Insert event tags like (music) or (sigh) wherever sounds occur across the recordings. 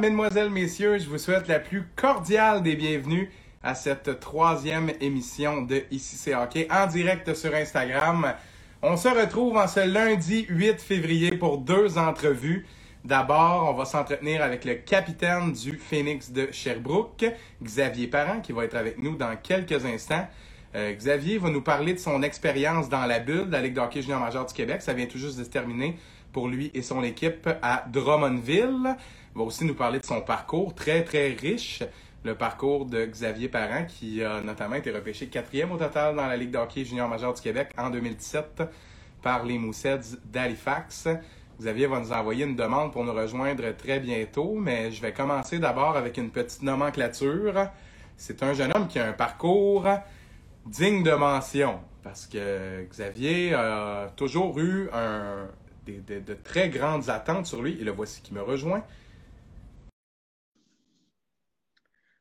Mesdemoiselles, Messieurs, je vous souhaite la plus cordiale des bienvenues à cette troisième émission de Ici c'est hockey en direct sur Instagram. On se retrouve en ce lundi 8 février pour deux entrevues. D'abord, on va s'entretenir avec le capitaine du Phoenix de Sherbrooke, Xavier Parent, qui va être avec nous dans quelques instants. Euh, Xavier va nous parler de son expérience dans la bulle de la Ligue de hockey junior major du Québec. Ça vient tout juste de se terminer pour lui et son équipe à Drummondville. Va aussi nous parler de son parcours très, très riche. Le parcours de Xavier Parent, qui a notamment été repêché quatrième au total dans la Ligue de hockey junior major du Québec en 2017 par les Mooseheads d'Halifax. Xavier va nous envoyer une demande pour nous rejoindre très bientôt, mais je vais commencer d'abord avec une petite nomenclature. C'est un jeune homme qui a un parcours digne de mention, parce que Xavier a toujours eu un, de très grandes attentes sur lui, et le voici qui me rejoint.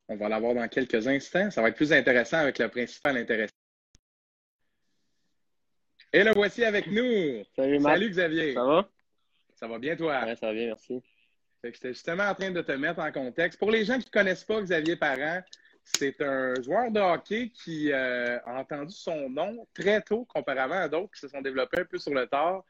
On va l'avoir dans quelques instants. Ça va être plus intéressant avec le principal intéressant. Et le voici avec nous. Salut, Salut Xavier. Ça va? Ça va bien, toi? Oui, ça va bien, merci. J'étais justement en train de te mettre en contexte. Pour les gens qui ne connaissent pas Xavier Parent, c'est un joueur de hockey qui euh, a entendu son nom très tôt, comparément à d'autres qui se sont développés un peu sur le tard.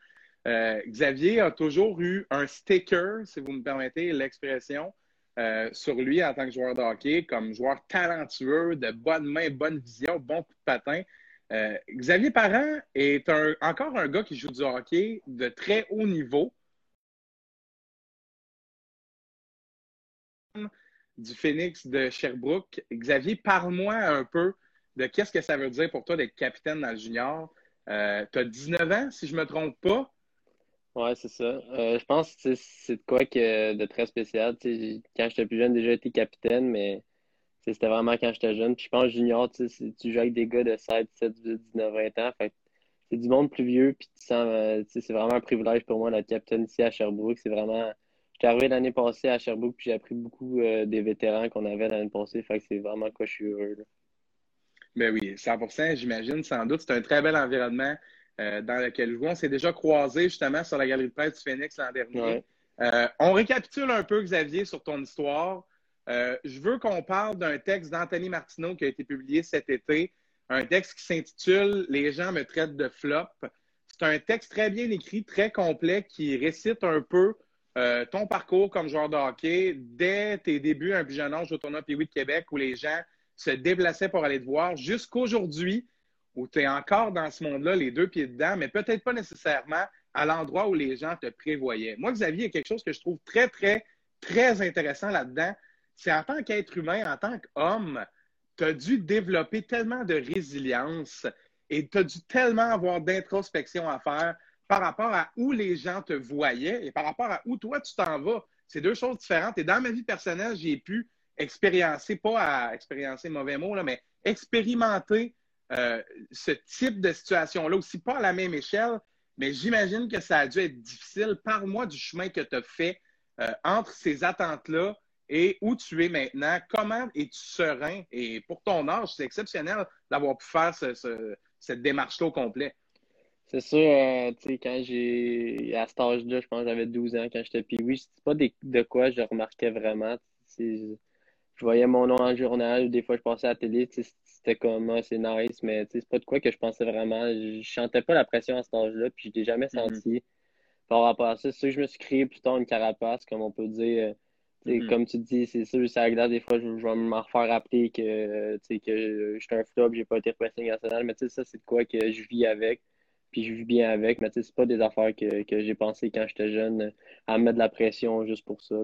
Euh, Xavier a toujours eu un sticker, si vous me permettez l'expression, euh, sur lui en tant que joueur de hockey, comme joueur talentueux, de bonne main, bonne vision, bon coup de patin. Xavier Parent est encore un gars qui joue du hockey de très haut niveau. du Phoenix de Sherbrooke. Xavier, parle-moi un peu de qu'est-ce que ça veut dire pour toi d'être capitaine dans le junior. Euh, tu as 19 ans, si je ne me trompe pas. Oui, c'est ça. Euh, je pense que c'est de quoi que de très spécial. quand j'étais plus jeune, déjà été capitaine, mais c'était vraiment quand j'étais jeune. Puis je pense junior, tu joues avec des gars de 7, 17, 18, 19, 20 ans. c'est du monde plus vieux, puis euh, c'est vraiment un privilège pour moi d'être capitaine ici à Sherbrooke. C'est vraiment J'étais arrivé l'année passée à Sherbrooke, puis j'ai appris beaucoup euh, des vétérans qu'on avait l'année passée. Fait que c'est vraiment quoi je suis heureux. Ben oui, 100 j'imagine, sans doute. C'est un très bel environnement euh, dans lequel. On s'est déjà croisé justement sur la galerie de presse du Phoenix l'an dernier. Euh, on récapitule un peu, Xavier, sur ton histoire. je veux qu'on parle d'un texte d'Anthony Martineau qui a été publié cet été. Un texte qui s'intitule Les gens me traitent de flop. C'est un texte très bien écrit, très complet, qui récite un peu euh, ton parcours comme joueur de hockey dès tes débuts un plus jeune âge au tournoi Pee-Wee de Québec où les gens se déplaçaient pour aller te voir jusqu'aujourd'hui où tu es encore dans ce monde-là, les deux pieds dedans, mais peut-être pas nécessairement à l'endroit où les gens te prévoyaient. Moi, Xavier, il y a quelque chose que je trouve très, très, très intéressant là-dedans. C'est en tant qu'être humain, en tant qu'homme, tu as dû développer tellement de résilience et tu as dû tellement avoir d'introspection à faire par rapport à où les gens te voyaient et par rapport à où toi tu t'en vas. C'est deux choses différentes. Et dans ma vie personnelle, j'ai pu expériencer, pas à expériencer mauvais mot, là, mais expérimenter euh, ce type de situation-là aussi, pas à la même échelle, mais j'imagine que ça a dû être difficile. Parle-moi du chemin que tu as fait euh, entre ces attentes-là et où tu es maintenant. Comment es-tu serein? Et pour ton âge, c'est exceptionnel d'avoir pu faire cette démarche-là au complet. C'est sûr, euh, tu sais, quand j'ai. À cet âge-là, je pense que j'avais 12 ans quand j'étais puis oui, c'est pas de quoi je remarquais vraiment. Je voyais mon nom en journal, des fois je passais à la télé, c'était comme ah, c'est nice, mais c'est pas de quoi que je pensais vraiment. Je, chantais pas la pression à cet âge-là, puis je l'ai jamais mm-hmm. senti par rapport à ça. C'est sûr que je me suis créé plus tard une carapace, comme on peut dire. Euh, mm-hmm. Comme tu dis, c'est sûr, ça agréable des fois, je, vais m'en refaire rappeler que, que je suis un flop, j'ai pas été repressé national, mais ça, c'est de quoi que je vis avec puis je vis bien avec. Mais c'est pas des affaires que, j'ai pensé quand j'étais jeune à mettre de la pression juste pour ça.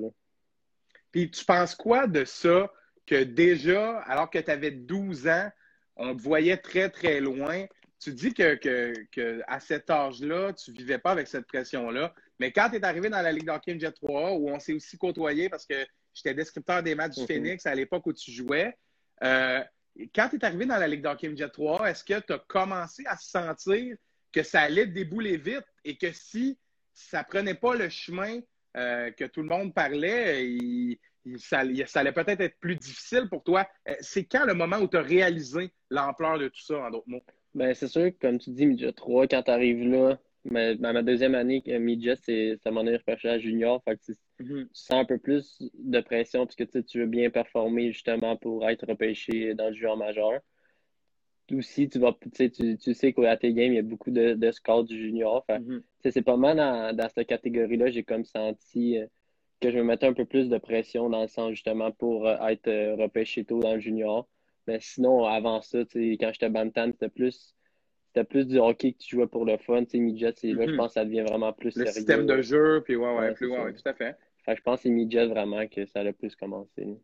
Puis tu penses quoi de ça que déjà, alors que tu avais 12 ans, on te voyait très, très loin? Tu dis que, que, à cet âge-là, tu vivais pas avec cette pression-là. Mais quand tu es arrivé dans la Ligue d'hockey Jet 3 où on s'est aussi côtoyé parce que j'étais descripteur des matchs du mm-hmm. Phoenix à l'époque où tu jouais, euh, quand tu es arrivé dans la Ligue d'hockey Jet 3, est-ce que tu as commencé à sentir que ça allait débouler vite et que si ça prenait pas le chemin euh, que tout le monde parlait, ça, allait peut-être être plus difficile pour toi. Euh, c'est quand le moment où tu as réalisé l'ampleur de tout ça, en d'autres mots? Ben, c'est sûr, comme tu dis, Midget 3, quand tu arrives là, Mais ma deuxième année, midget, c'est mon repêché junior. Fait que mm-hmm. tu sens un peu plus de pression parce que tu veux bien performer justement pour être repêché dans le junior majeur. Aussi, tu vas tu, tu sais qu'à tes games, il y a beaucoup de, de scouts du junior. Mm-hmm. C'est pas mal dans, dans cette catégorie-là, j'ai comme senti euh, que je me mettais un peu plus de pression dans le sens justement pour euh, être euh, repêché tôt dans le junior. Mais sinon, avant ça, quand j'étais Bantam, c'était plus c'était plus du hockey que tu jouais pour le fun. Tu sais, midget, là, je mhm. pense que ça devient vraiment plus le système de jeu, puis ouais, ouais, plus, ouais, tout à fait. Fait, je pense que c'est midget vraiment que ça a plus commencé.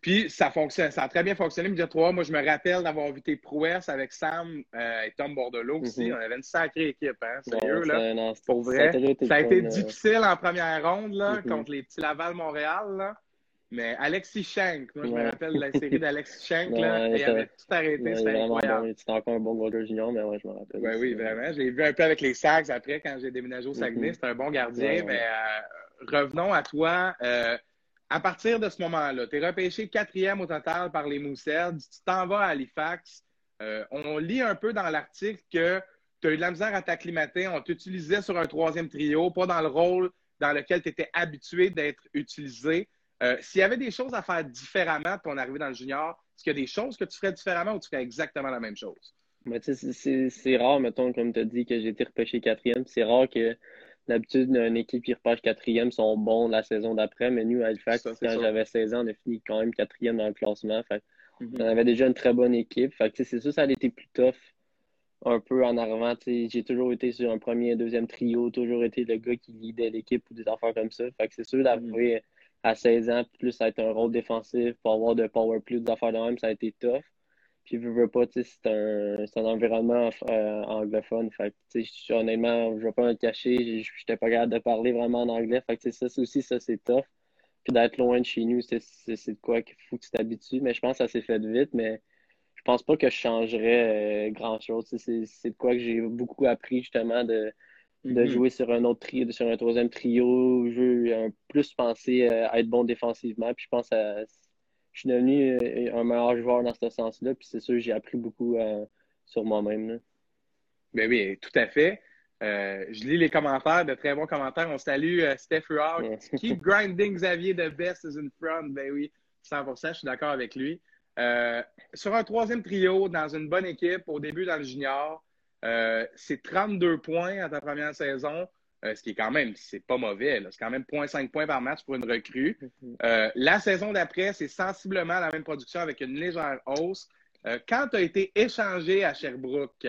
Puis ça fonctionne, ça a très bien fonctionné, Midget 3. Moi, je me rappelle d'avoir vu tes prouesses avec Sam euh, et Tom Bordelot aussi. Mhm. On avait une sacrée équipe, hein, sérieux, là. pour vrai. Ça a été difficile en première ronde, là, mhm. contre les petits Laval Montréal, là. Mais Alexis Shank, moi je me rappelle de la série d'Alexis Shank, là, il avait tout arrêté, c'était incroyable. C'était encore un bon goaler junior, mais ouais, je me rappelle. Ben oui, vraiment. Je l'ai vu un peu avec les Sags après, quand j'ai déménagé au Saguenay. Mm-hmm. C'était un bon gardien, mais euh, revenons à toi. Euh, à partir de ce moment-là, tu es repêché quatrième au total par les Moussets. Tu t'en vas à Halifax. Euh, on lit un peu dans l'article que tu as eu de la misère à t'acclimater. On t'utilisait sur un troisième trio, pas dans le rôle dans lequel tu étais habitué d'être utilisé. Euh, s'il y avait des choses à faire différemment de ton arrivée dans le junior, est-ce qu'il y a des choses que tu ferais différemment ou tu ferais exactement la même chose? c'est rare, mettons, comme tu as dit, que j'ai été repêché quatrième. C'est rare que d'habitude, une équipe qui repêche quatrième sont bons la saison d'après, mais nous, à Halifax, quand j'avais 16 ans, on a fini quand même quatrième dans le classement. Mm-hmm. On avait déjà une très bonne équipe. c'est sûr, ça a été plus tough un peu en arrivant. J'ai toujours été sur un premier et deuxième trio, toujours été le gars qui lidait l'équipe ou des affaires comme ça. Fait que c'est sûr d'arriver. Mm-hmm à 16 ans, plus ça a été un rôle défensif pour avoir de power play, des affaires de même, ça a été tough. Puis, veux, veux pas, c'est un, un environnement euh, anglophone. Fait que, honnêtement, je vais pas me cacher, j'étais pas capable de parler vraiment en anglais. Fait que, ça aussi, ça, c'est tough. Puis d'être loin de chez nous, c'est de quoi qu'il faut que tu t'habitues. Mais je pense que ça s'est fait vite, mais je pense pas que je changerais euh, grand-chose. C'est de quoi que j'ai beaucoup appris, justement, de de mhm. jouer sur un autre trio, sur un troisième trio. Je veux plus penser euh, à être bon défensivement. Puis je pense. Je suis devenu euh, un meilleur joueur dans ce sens-là. Puis c'est sûr, j'ai appris beaucoup euh, sur moi-même. Ben oui, tout à fait. je lis les commentaires, de très bons commentaires. On salue Steph Ruard. (laughs) Keep grinding Xavier de best is in front. Ben oui, 100%, je suis d'accord avec lui. sur un troisième trio, dans une bonne équipe, au début dans le junior, euh, c'est 32 points à ta première saison, euh, ce qui est quand même, c'est pas mauvais. C'est quand même 0.5 points par match pour une recrue. Euh, la saison d'après, c'est sensiblement la même production avec une légère hausse. quand tu as été échangé à Sherbrooke,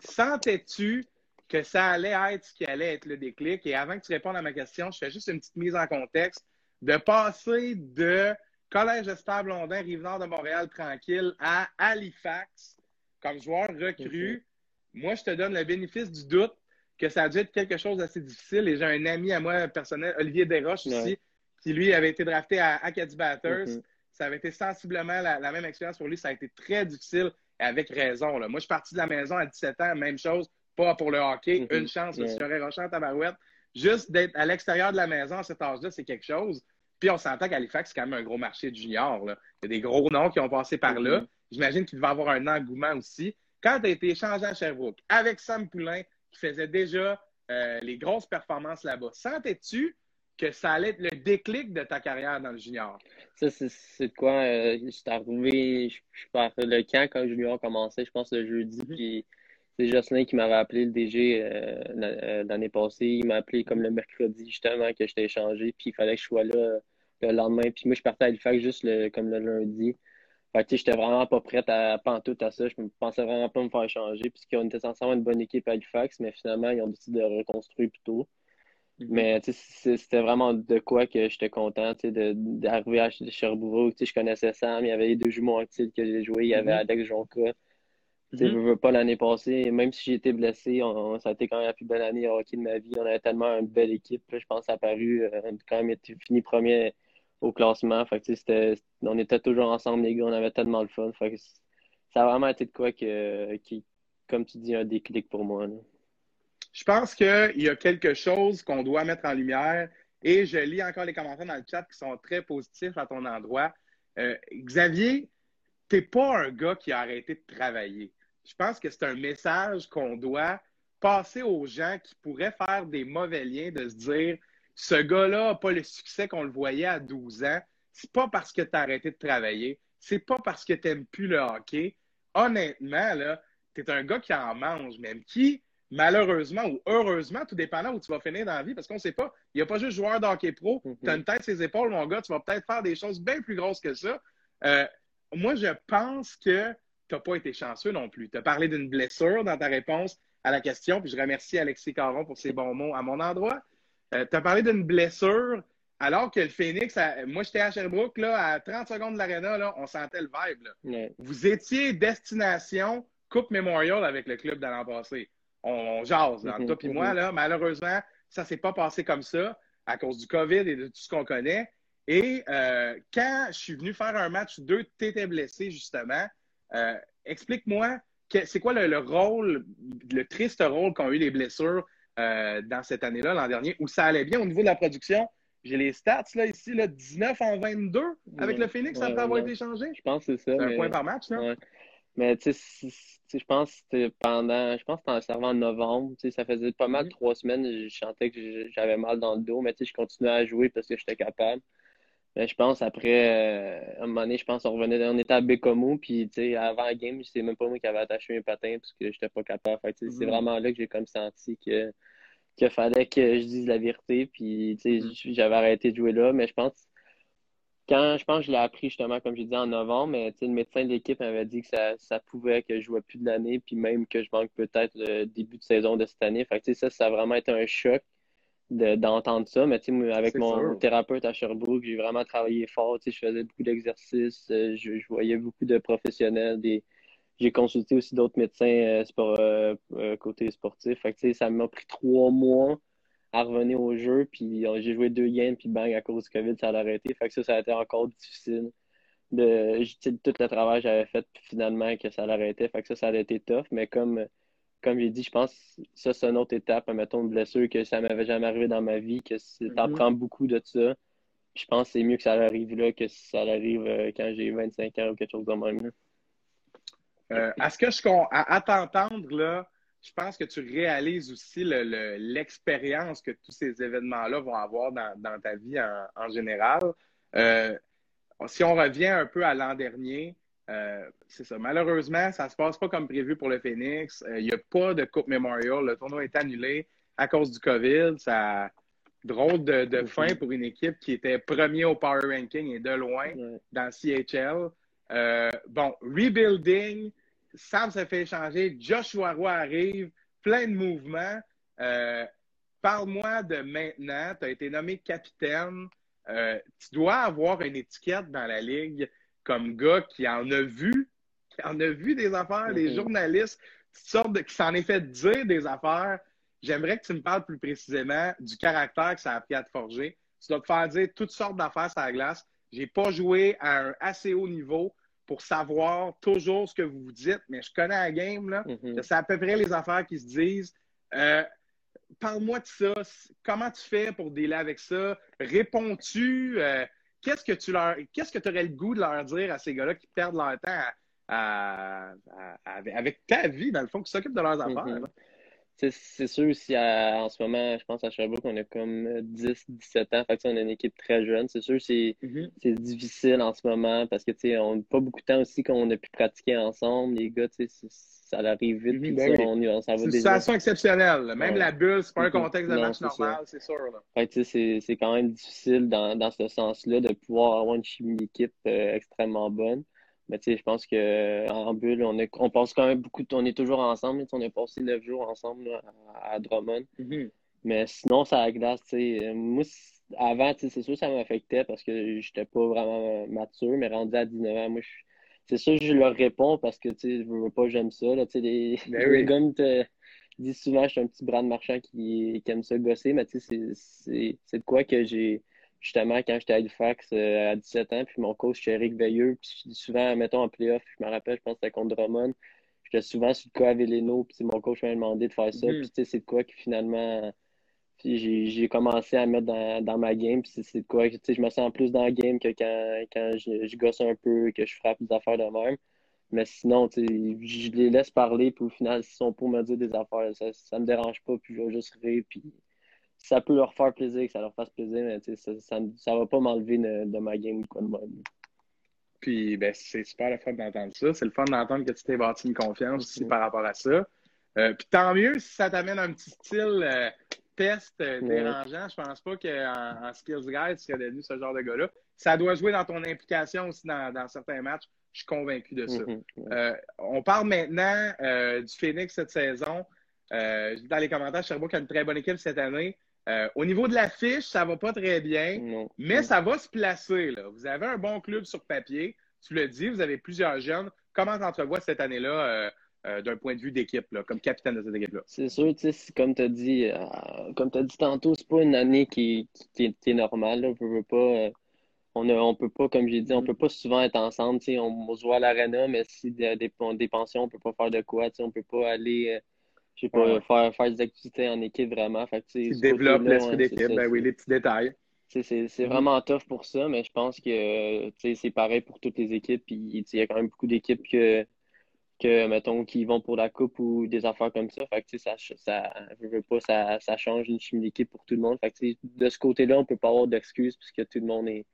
sentais-tu que ça allait être ce qui allait être le déclic? Et avant que tu répondes à ma question, je fais juste une petite mise en contexte de passer de Collège Estable Blondin, Rive-Nord de Montréal, tranquille, à Halifax comme joueur recru moi, je te donne le bénéfice du doute que ça a dû être quelque chose d'assez difficile. Et j'ai un ami à moi personnel, Olivier Desroches aussi, qui lui avait été drafté à Acadie Batters. Mm-hmm. Ça avait été sensiblement la, même expérience pour lui. Ça a été très difficile et avec raison. Moi, je suis parti de la maison à 17 ans, même chose, pas pour le hockey. Mm-hmm. Une chance, je serais rochant à Tabarouette. Juste d'être à l'extérieur de la maison à cet âge-là, c'est quelque chose. Puis on s'entend qu'Halifax, c'est quand même un gros marché de junior. Il y a des gros noms qui ont passé par là. Mm-hmm. J'imagine qu'il devait avoir un engouement aussi. Quand tu as été échangé à Sherbrooke avec Sam Poulain, qui faisait déjà euh, les grosses performances là-bas, sentais-tu que ça allait être le déclic de ta carrière dans le junior? Ça, c'est de quoi? Euh, je arrivé, je, le camp quand le junior commençait, je pense le jeudi, mhm. puis c'est Jocelyn qui m'avait appelé, le DG, euh, l'année passée. Il m'a appelé comme le mercredi, justement, que j'étais échangé, puis il fallait que je sois là le lendemain. Puis moi, je partais à Halifax juste comme le lundi. Fait que, j'étais vraiment pas prête à pantoute à ça. Je pensais vraiment pas me faire changer, puisqu'on était censé avoir une bonne équipe à Halifax, mais finalement, ils ont décidé de reconstruire plutôt. Mm-hmm. Mais c'était vraiment de quoi que j'étais content d'arriver à Sherbrooke. Je connaissais Sam, il y avait les deux jumeaux actifs que j'ai joué, il y avait mm-hmm. Alex Jonka. Je ne veux pas l'année passée, même si j'ai été blessé, ça a été quand même la plus belle année hockey de ma vie. On avait tellement une belle équipe. je pense à Paru, on a quand même été fini premier au classement. Fait on était toujours ensemble, les gars, on avait tellement le fun. Fait ça a vraiment été de quoi que, qui, comme tu dis, un déclic pour moi. Je pense qu'il y a quelque chose qu'on doit mettre en lumière et je lis encore les commentaires dans le chat qui sont très positifs à ton endroit. Euh, Xavier, tu n'es pas un gars qui a arrêté de travailler. Je pense que c'est un message qu'on doit passer aux gens qui pourraient faire des mauvais liens de se dire ce gars-là n'a pas le succès qu'on le voyait à 12 ans. C'est pas parce que tu as arrêté de travailler. C'est pas parce que tu n'aimes plus le hockey. Honnêtement, là, tu es un gars qui en mange, même qui, malheureusement ou heureusement, tout dépendant où tu vas finir dans la vie, parce qu'on ne sait pas, il n'y a pas juste joueur de hockey pro. Mm-hmm. Tu as une tête ses épaules, mon gars, tu vas peut-être faire des choses bien plus grosses que ça. Euh, moi, je pense que tu n'as pas été chanceux non plus. Tu as parlé d'une blessure dans ta réponse à la question, puis je remercie Alexis Caron pour ses bons mots à mon endroit. Euh, tu as parlé d'une blessure, alors que le Phoenix, moi j'étais à Sherbrooke, là, à 30 secondes de l'aréna, on sentait le vibe. Vous étiez destination Coupe Memorial avec le club de l'an passé. On, jase, dans toi et moi, mm-hmm. là, malheureusement, ça ne s'est pas passé comme ça à cause du COVID et de tout ce qu'on connaît. Et euh, quand je suis venu faire un match, deux, tu étais blessé, justement. Euh, explique-moi, c'est quoi le, rôle, le triste rôle qu'ont eu les blessures euh, dans cette année-là, l'an dernier, où ça allait bien au niveau de la production? J'ai les stats là, ici, là, 19 en 22 avec le Phoenix ça après avoir été changé. Je pense que c'est ça. C'est un point par match, là. Mais tu sais, je pense que c'était pendant, je pense que en servant en novembre, ça faisait pas mal, mm-hmm. trois semaines, je sentais que j'avais mal dans le dos, mais tu sais, je continuais à jouer parce que j'étais capable. Mais je pense après, euh, à un moment donné, je pense qu'on revenait, on était à Bécomo, puis tu sais, avant la game, c'est même pas moi qui avais attaché mes patins parce que j'étais pas capable. Fait, c'est mm-hmm. vraiment là que j'ai comme senti que qu'il fallait que je dise la vérité, puis tu sais, mm-hmm. j'avais arrêté de jouer là, mais je pense quand je pense que je l'ai appris justement, comme j'ai dit, en novembre, mais le médecin de l'équipe m'avait dit que ça, ça, pouvait que je jouais plus de l'année, puis même que je manque peut-être le début de saison de cette année. Fait que, ça, ça a vraiment été un choc d'entendre ça. Mais avec mon thérapeute à Sherbrooke, j'ai vraiment travaillé fort. Je faisais beaucoup d'exercices, euh, je, je, voyais beaucoup de professionnels. Des... J'ai consulté aussi d'autres médecins euh, sport, euh, côté sportif. Fait que, ça m'a pris trois mois à revenir au jeu. Puis j'ai joué deux games, puis bang, à cause du COVID, ça a arrêté. Fait que ça, ça a été encore difficile. De, tout le travail que j'avais fait, puis finalement, que ça l'arrêtait. Fait que ça, ça a été tough. Mais comme, comme j'ai dit, je pense que ça, c'est une autre étape. Mettons, une blessure que ça m'avait jamais arrivé dans ma vie, que t'en mm prends beaucoup de ça. je pense que c'est mieux que ça arrive là que si ça arrive euh, quand j'ai 25 ans ou quelque chose de même. Euh, est-ce que je à, à t'entendre, là, je pense que tu réalises aussi l'expérience que tous ces événements-là vont avoir dans, ta vie en, général. Euh, si on revient un peu à l'an dernier, euh, c'est ça. Malheureusement, ça ne se passe pas comme prévu pour le Phoenix. Euh, il n'y a pas de Coupe Memorial. Le tournoi est annulé à cause du COVID. Ça drôle de, fin pour une équipe qui était premier au Power Ranking et de loin dans CHL. bon, rebuilding, Sam se fait échanger, Joshua Roy arrive, plein de mouvements. Euh, parle-moi de maintenant, tu as été nommé capitaine. Euh, tu dois avoir une étiquette dans la ligue comme gars qui en a vu, qui en a vu des affaires, les mm-hmm. journalistes, sortes de, qui s'en est fait dire des affaires. J'aimerais que tu me parles plus précisément du caractère que ça a appris à te forger. Tu dois te faire dire toutes sortes d'affaires sur la glace. J'ai pas joué à un assez haut niveau pour savoir toujours ce que vous vous dites, mais je connais la game, là. Je sais à peu près les affaires qui se disent. Euh, parle-moi de ça. Comment tu fais pour dealer avec ça? Réponds-tu? Euh, qu'est-ce que tu leur. Qu'est-ce que tu aurais le goût de leur dire à ces gars-là qui perdent leur temps avec ta vie, dans le fond, qui s'occupent de leurs affaires? Mm-hmm. C'est sûr aussi, en ce moment, je pense à Sherbrooke, on a comme 10, 17 ans. Fait on a une équipe très jeune. C'est sûr, c'est mm-hmm. difficile en ce moment parce que, tu on n'a pas beaucoup de temps aussi qu'on a pu pratiquer ensemble. Les gars, tu sais, ça arrive vite. Mm-hmm, ben c'est une situation exceptionnelle. Même la bulle, c'est pas un mm-hmm. contexte de match normal, c'est sûr. c'est quand même difficile dans, dans ce sens-là de pouvoir avoir une chimie d'équipe euh, extrêmement bonne. Mais tu sais, je pense qu'en bulle, on, est, on passe quand même beaucoup de On est toujours ensemble. On a passé neuf jours ensemble à, Drummond. Mm-hmm. Mais sinon, ça glace, tu sais. Moi, avant, c'est sûr que ça m'affectait parce que j'étais pas vraiment mature, mais rendu à 19 ans, moi, c'est sûr que je leur réponds parce que, tu sais, je veux pas, j'aime ça. Là, les, ben (laughs) les gars me disent souvent que je suis un petit bras de marchand qui, qui aime ça gosser, mais tu sais, c'est de quoi que j'ai justement, quand j'étais à Halifax euh, à 17 ans, puis mon coach, c'était Eric Veilleux, puis souvent, mettons, en playoff, je me rappelle, je pense que c'était contre Drummond, j'étais souvent sur le cas à Vélino, puis mon coach m'a demandé de faire ça, mm-hmm. puis tu sais, c'est de quoi que finalement, j'ai commencé à mettre dans, dans ma game, puis c'est de quoi, tu sais, je me sens plus dans la game que quand, quand je, je, gosse un peu, que je frappe des affaires de même. Mais sinon, je les laisse parler, puis au final, s'ils sont pour me dire des affaires, ça, ça me dérange pas, puis je vais juste rire, puis ça peut leur faire plaisir, que ça leur fasse plaisir, mais ça, ça, ça va pas m'enlever de, ma game ou quoi de même. Puis ben, c'est super le fun d'entendre ça. C'est le fun d'entendre que tu t'es bâti une confiance aussi par rapport à ça. Euh, puis tant mieux si ça t'amène un petit style euh, test euh, dérangeant. Je pense pas qu'en en Skills Guide, tu serais devenu ce genre de gars-là. Ça doit jouer dans ton implication aussi dans, certains matchs. Je suis convaincu de ça. Mm-hmm. on parle maintenant du Phoenix cette saison. dans les commentaires, Sherbrooke a une très bonne équipe cette année. Au niveau de l'affiche, ça va pas très bien, mais ça va se placer. Là. Vous avez un bon club sur papier. Tu le dis, vous avez plusieurs jeunes. Comment tu entrevois cette année-là euh, d'un point de vue d'équipe, comme capitaine de cette équipe-là? C'est sûr, tu sais, comme tu as dit, euh, comme tu dit tantôt, c'est pas une année qui, qui, est normale. On peut pas. Euh, on, on peut pas, comme j'ai dit, on peut pas souvent être ensemble. On, on se voit à l'arena, mais si des, des, des pensions, on peut pas faire de quoi. On peut pas aller je sais pas, faire, faire des activités en équipe vraiment. Fait tu développes l'esprit d'équipe, ben oui, les petits détails. C'est mm-hmm. vraiment tough pour ça, mais je pense que c'est pareil pour toutes les équipes. il y a quand même beaucoup d'équipes que que, mettons, qui vont pour la coupe ou des affaires comme ça. Fait que, ça, ça, je veux pas, ça, ça change une chimie d'équipe pour tout le monde. Fait que, de ce côté-là, on peut pas avoir d'excuses puisque tout le monde est,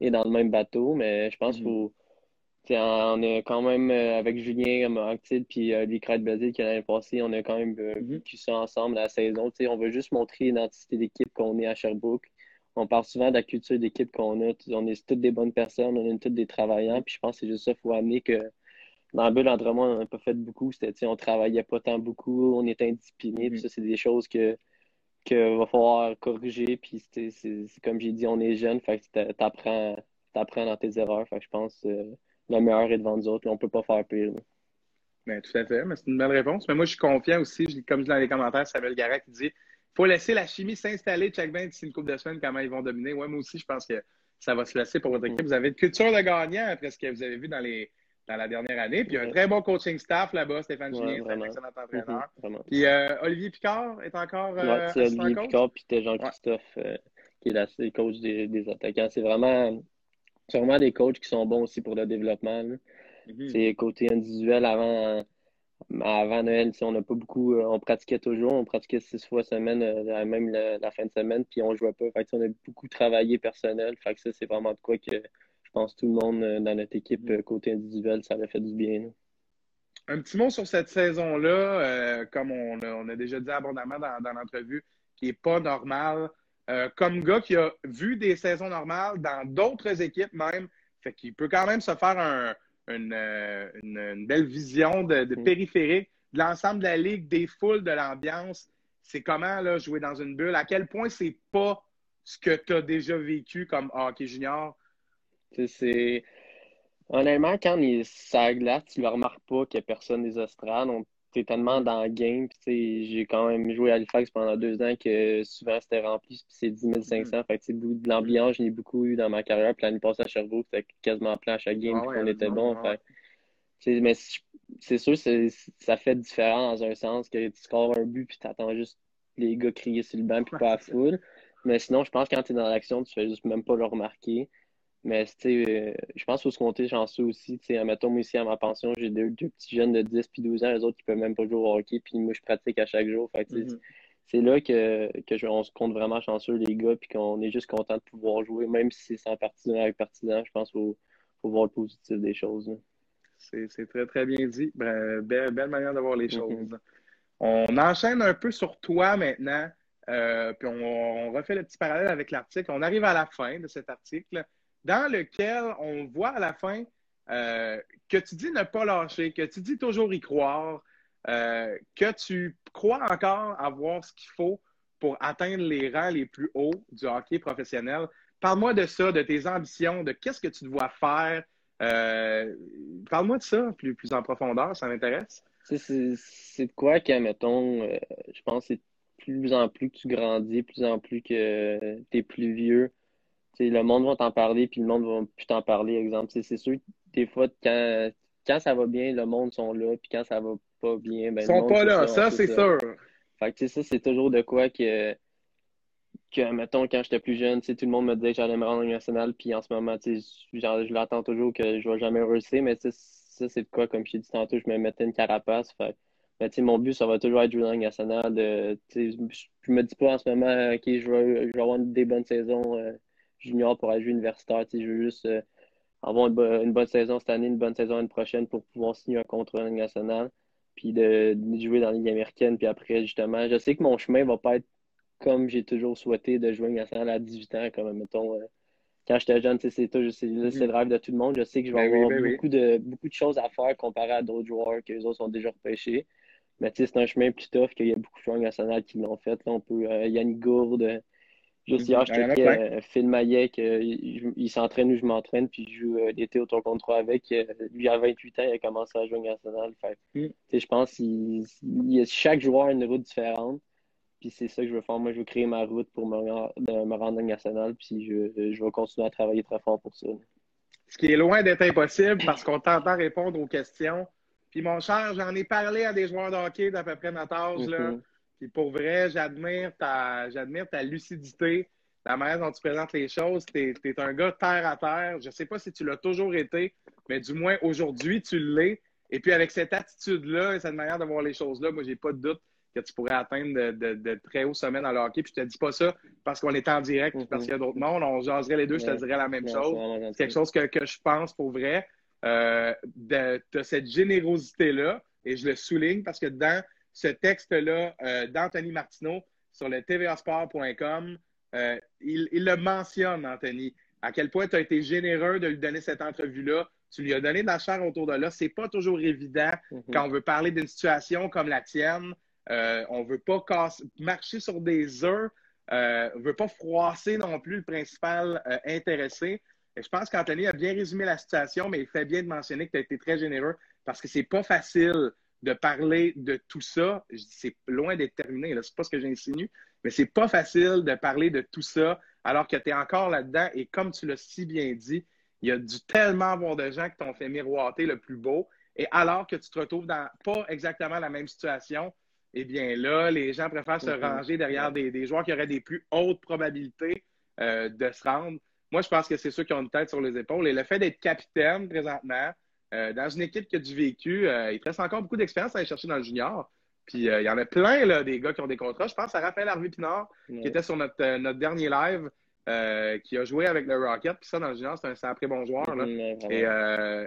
est dans le même bateau. Mais je pense qu'il mm-hmm. faut. On est quand même euh, avec Julien Actide puis euh, les Crêtes Basile qui l'année passée, on a quand même euh, mm-hmm. vécu ça ensemble la saison. on veut juste montrer l'identité d'équipe qu'on est à Sherbrooke. On parle souvent de la culture d'équipe qu'on a. On est toutes des bonnes personnes, on est toutes des travailleurs. Puis je pense que c'est juste ça, il faut amener que dans le but d'entraînement, on n'a pas fait beaucoup. C'était, on travaillait pas tant beaucoup, on était indiscipliné. Mm-hmm. Ça, c'est des choses que, que va falloir corriger. Puis c'est, comme j'ai dit, on est jeune, fait que t'apprends, apprends dans tes erreurs. Fait que je pense euh, le meilleur est devant nous autres. On on peut pas faire pire. Ben, tout à fait, mais c'est une belle réponse. Mais moi, je suis confiant aussi, comme je dis dans les commentaires, Samuel Garak qui dit faut laisser la chimie s'installer check bien d'ici une couple de semaines, comment ils vont dominer. Ouais, moi aussi, je pense que ça va se laisser pour votre équipe. Mm. Vous avez une culture de gagnant après ce que vous avez vu dans les, dans la dernière année. Puis il y a un très bon coaching staff là-bas, Stéphane Julien, c'est un excellent entraîneur. Mhm, puis euh, Olivier Picard est encore. Euh, c'est Olivier Picard, puis Jean-Christophe euh, qui est le coach des, des attaquants. C'est vraiment, vraiment des coachs qui sont bons aussi pour le développement. Mhm. C'est côté individuel avant. Avant Noël, on n'a pas beaucoup, on pratiquait toujours, on pratiquait six fois semaine, même la, fin de semaine, puis on jouait pas. Fait on a beaucoup travaillé personnel. Fait que ça, c'est vraiment de quoi que pense tout le monde euh, dans notre équipe euh, côté individuel, ça avait fait du bien. Un petit mot sur cette saison-là, euh, comme on a, déjà dit abondamment dans, l'entrevue, qui n'est pas normal. comme gars qui a vu des saisons normales dans d'autres équipes même, fait qu'il peut quand même se faire une, belle vision de, de mm. périphérique de l'ensemble de la ligue, des foules, de l'ambiance. C'est comment là, jouer dans une bulle? À quel point c'est pas ce que tu as déjà vécu comme hockey junior? C'est. Honnêtement, quand il ça glace, tu ne remarques pas qu'il n'y a personne des estrades. Tu es tellement dans le game. J'ai quand même joué à Halifax pendant deux ans que souvent c'était rempli. c'est 10 500. Fait que, de l'ambiance, j'en ai beaucoup eu dans ma carrière. Puis l'année passée à Sherbrooke, c'était quasiment plein à chaque game. Ah on était bon. mais c'est sûr, ça fait différent dans un sens que tu scores un but puis tu attends juste les gars crier sur le banc puis pas à foule. Mais sinon, je pense que quand tu es dans l'action, tu fais juste même pas le remarquer. Mais euh, je pense qu'il faut se compter chanceux aussi. Mettons, moi ici à ma pension, j'ai deux, petits jeunes de 10 puis 12 ans, les autres qui peuvent même pas jouer au hockey, puis moi je pratique à chaque jour. Mm-hmm. C'est là que, que on se compte vraiment chanceux, les gars, puis qu'on est juste content de pouvoir jouer, même si c'est sans partisan avec partisan. Je pense qu'il faut, faut, voir le positif des choses. C'est très, très bien dit. Ben, belle, manière de voir les mm-hmm. choses. On enchaîne un peu sur toi maintenant, euh, puis on, on refait le petit parallèle avec l'article. On arrive à la fin de cet article dans lequel on voit à la fin euh, que tu dis ne pas lâcher, que tu dis toujours y croire, euh, que tu crois encore avoir ce qu'il faut pour atteindre les rangs les plus hauts du hockey professionnel. Parle-moi de ça, de tes ambitions, de qu'est-ce que tu dois faire. Euh, parle-moi de ça plus, en profondeur, ça m'intéresse. C'est de quoi que, mettons, je pense que c'est plus en plus que tu grandis, plus en plus que tu es plus vieux, le monde va t'en parler, puis le monde va plus t'en parler, exemple. C'est sûr des fois, quand, quand ça va bien, le monde sont là, puis quand ça va pas bien, ben, Ils sont pas là, ça, c'est sûr. Fait que, ça, c'est toujours de quoi que, que mettons, quand j'étais plus jeune, tout le monde me disait que j'allais me rendre en national, puis en ce moment, genre, je l'attends toujours que je vais jamais réussir, mais ça, c'est de quoi, comme je t'ai dit tantôt, je me mettais une carapace. Fait, mais mon but, ça va toujours être jouer dans nationale. De, je me dis pas en ce moment, OK, je vais, je avoir des bonnes saisons euh, junior pour aller jouer universitaire. Je veux juste euh, avoir une, bonne saison cette année, une bonne saison l'année prochaine pour pouvoir signer un contrat national. Puis de, jouer dans la Ligue américaine. Puis après, justement, je sais que mon chemin va pas être comme j'ai toujours souhaité de jouer national à 18 ans, comme mettons. Euh, quand j'étais jeune, c'est c'est le rêve de tout le monde. Je sais que je vais ben avoir ben beaucoup, de, beaucoup de choses à faire comparé à d'autres joueurs que les autres sont déjà repêchés. Mais c'est un chemin plus tough qu'il y a beaucoup de joueurs nationaux qui l'ont fait. Là, on peut, euh, Yannick Gourde, juste hier, je checkais euh, Phil Maillet, il, il s'entraîne où je m'entraîne, puis je joue euh, l'été au tour contre 3 avec. lui, à 28 ans, il a commencé à jouer national. Fait, mm. Je pense qu'il chaque joueur a une route différente. Puis c'est ça que je veux faire. Moi, je veux créer ma route pour me, me rendre national. Puis je, je vais continuer à travailler très fort pour ça. Ce qui est loin d'être impossible parce qu'on t'entend répondre aux questions puis mon cher, j'en ai parlé à des joueurs de hockey d'à peu près notre âge. là. Puis pour vrai, j'admire ta, j'admire ta lucidité, la manière dont tu présentes les choses. Tu es, un gars terre à terre. Je ne sais pas si tu l'as toujours été, mais du moins aujourd'hui, tu l'es. Et puis avec cette attitude-là et cette manière de voir les choses-là, moi, j'ai pas de doute que tu pourrais atteindre de, très hauts sommets dans le hockey. Puis je te dis pas ça parce qu'on est en direct, parce mm-hmm. qu'il y a d'autres mondes. On jaserait les deux, je te dirais la même chose. C'est quelque chose que, que je pense pour vrai. Euh, de, cette générosité-là, et je le souligne parce que dans ce texte-là euh, d'Anthony Martineau sur le tvasport.com, euh, il, le mentionne, Anthony, à quel point tu as été généreux de lui donner cette entrevue-là. Tu lui as donné de la chair autour de là. C'est pas toujours évident mm-hmm. quand on veut parler d'une situation comme la tienne. on veut pas marcher sur des œufs. on veut pas froisser non plus le principal intéressé je pense qu'Anthony a bien résumé la situation, mais il fait bien de mentionner que tu as été très généreux parce que c'est pas facile de parler de tout ça. C'est loin d'être terminé, c'est pas ce que j'insinue, mais c'est pas facile de parler de tout ça alors que tu es encore là-dedans. Et comme tu l'as si bien dit, il y a dû tellement avoir de gens qui t'ont fait miroiter le plus beau. Et alors que tu te retrouves dans pas exactement la même situation, eh bien là, les gens préfèrent se mm-hmm. ranger derrière des, joueurs qui auraient des plus hautes probabilités euh, de se rendre. Moi, je pense que c'est ceux qui ont une tête sur les épaules. Et le fait d'être capitaine présentement, euh, dans une équipe qui a du vécu, euh, il te reste encore beaucoup d'expérience à aller chercher dans le junior. Puis euh, il y en a plein, là, des gars qui ont des contrats. Je pense à Raphaël Harvey-Pinard, qui était sur notre, notre dernier live, qui a joué avec le Rocket. Puis ça, dans le junior, c'est un sacré bon joueur. Là. et,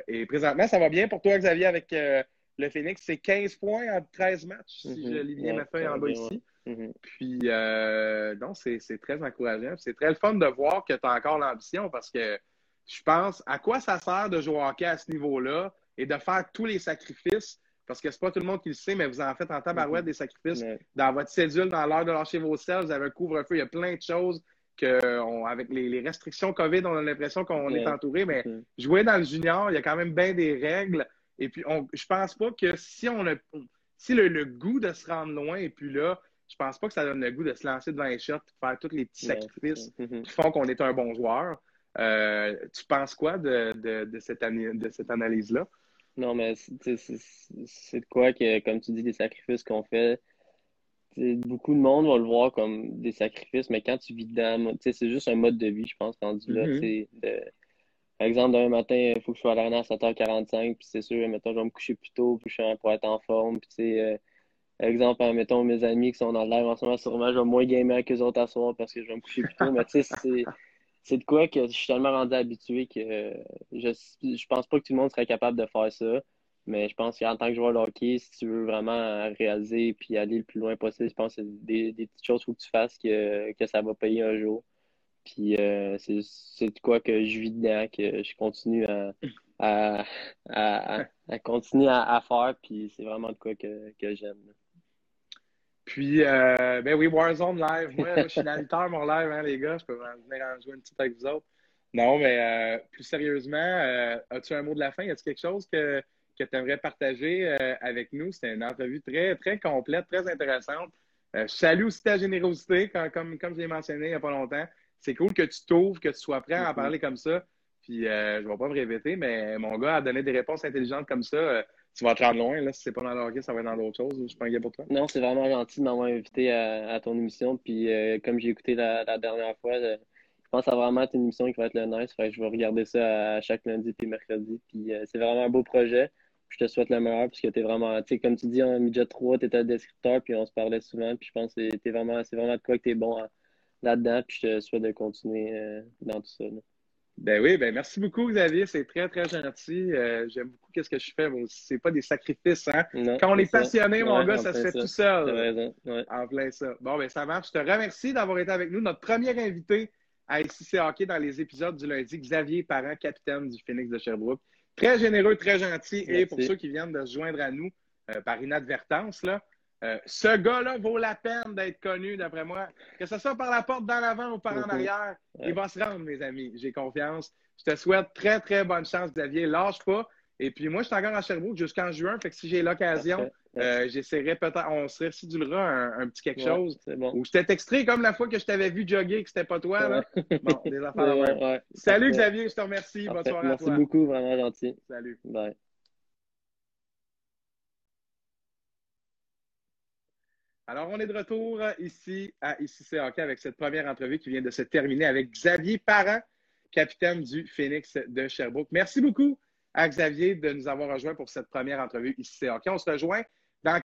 et, présentement, ça va bien pour toi, Xavier, avec le Phoenix. C'est 15 points en 13 matchs, si je lis bien ma feuille en bas ici. Mm-hmm. Puis, euh, non, c'est très encourageant. C'est très le fun de voir que tu as encore l'ambition parce que je pense à quoi ça sert de jouer au hockey à ce niveau-là et de faire tous les sacrifices. Parce que c'est pas tout le monde qui le sait, mais vous en faites en tabarouette mm-hmm. des sacrifices dans votre cédule, dans l'heure de lâcher vos selles, vous avez un couvre-feu, il y a plein de choses que, avec les, restrictions COVID, on a l'impression qu'on est entouré, mais mm-hmm. jouer dans le junior, il y a quand même bien des règles. Et puis, on, je pense pas que si on a, si le, le, goût de se rendre loin et puis là, je pense pas que ça donne le goût de se lancer devant les shots, faire tous les petits sacrifices qui font qu'on est un bon joueur. Euh, tu penses quoi de, de, cette, de cette analyse-là? Non, mais c'est de quoi que, comme tu dis, des sacrifices qu'on fait. Beaucoup de monde va le voir comme des sacrifices, mais quand tu vis dedans, c'est juste un mode de vie, je pense, rendu là. Mm-hmm. de, par exemple, demain matin, il faut que je sois à l'arène à 7h45, puis c'est sûr, mettons, je vais me coucher plus tôt pour être en forme. Puis, euh, exemple, mettons mes amis qui sont dans le live en ce moment, sûrement, je vais moins gamer qu'eux autres à soir parce que je vais me coucher plus tôt. Mais tu sais, c'est, de quoi que je suis tellement rendu habitué que je, je pense pas que tout le monde serait capable de faire ça. Mais je pense qu'en tant que joueur de hockey, si tu veux vraiment réaliser puis aller le plus loin possible, je pense que c'est des, des petites choses qu'il faut que tu fasses que, que ça va payer un jour. Puis euh, c'est, de quoi que je vis dedans, que je continue à, à, à, continuer à, faire. Puis c'est vraiment de quoi que, que j'aime. Puis, euh, ben oui, Warzone live. Moi, je suis dans mon live, hein, les gars. Je peux venir en jouer une petite avec vous autres. Non, mais euh, plus sérieusement, euh, as-tu un mot de la fin? A-t-il quelque chose que, que tu aimerais partager avec nous? C'était une entrevue très, très complète, très intéressante. je salue aussi ta générosité, comme, comme je l'ai mentionné il n'y a pas longtemps. C'est cool que tu t'ouvres, que tu sois prêt à en mm-hmm. parler comme ça. Puis, je ne vais pas me répéter, mais mon gars a donné des réponses intelligentes comme ça tu vas te rendre loin. Là, si c'est pas dans le hockey, ça va être dans d'autres choses. Je suis pas inquiet pour toi? Non, c'est vraiment gentil de m'avoir invité à, ton émission. Puis euh, comme j'ai écouté la, dernière fois, je, pense que ça va vraiment être une émission qui va être le nice. je vais regarder ça chaque lundi puis mercredi. Puis euh, c'est vraiment un beau projet. je te souhaite le meilleur parce que tu es vraiment, tu sais, comme tu dis, en midget 3, tu étais descripteur, puis on se parlait souvent, puis je pense que c'est vraiment, vraiment de quoi que tu es bon là-dedans, puis je te souhaite de continuer euh, dans tout ça. Ben oui, ben merci beaucoup, Xavier. C'est très, très gentil. Euh, j'aime beaucoup ce que je fais. Bon, c'est pas des sacrifices, hein? Quand on est, passionné, mon gars, ça se fait tout seul. Raison. En plein ça. Bon, ben ça marche. Je te remercie d'avoir été avec nous. Notre premier invité à ICC Hockey dans les épisodes du lundi, Xavier Parent, capitaine du Phoenix de Sherbrooke. Très généreux, très gentil. Et pour ceux qui viennent de se joindre à nous euh, par inadvertance, là, euh, ce gars-là vaut la peine d'être connu, d'après moi. Que ce soit par la porte dans l'avant ou par en arrière, il va se rendre, mes amis. J'ai confiance. Je te souhaite très, très bonne chance, Xavier. Lâche pas. Et puis moi, je suis encore à Sherbrooke jusqu'en juin. Fait que si j'ai l'occasion, euh, j'essaierai peut-être, on se restituera un, un petit quelque chose. Bon. Ou je t'ai extrait comme la fois que je t'avais vu jogger, que c'était pas toi. Là. Bon, des (laughs) affaires. Salut Xavier, je te remercie. Bonne soirée à toi. Merci beaucoup, vraiment gentil. Salut. Bye. Alors, on est de retour ici à ICC Hockey avec cette première entrevue qui vient de se terminer avec Xavier Parent, capitaine du Phoenix de Sherbrooke. Merci beaucoup à Xavier de nous avoir rejoints pour cette première entrevue ICC Hockey. On se rejoint dans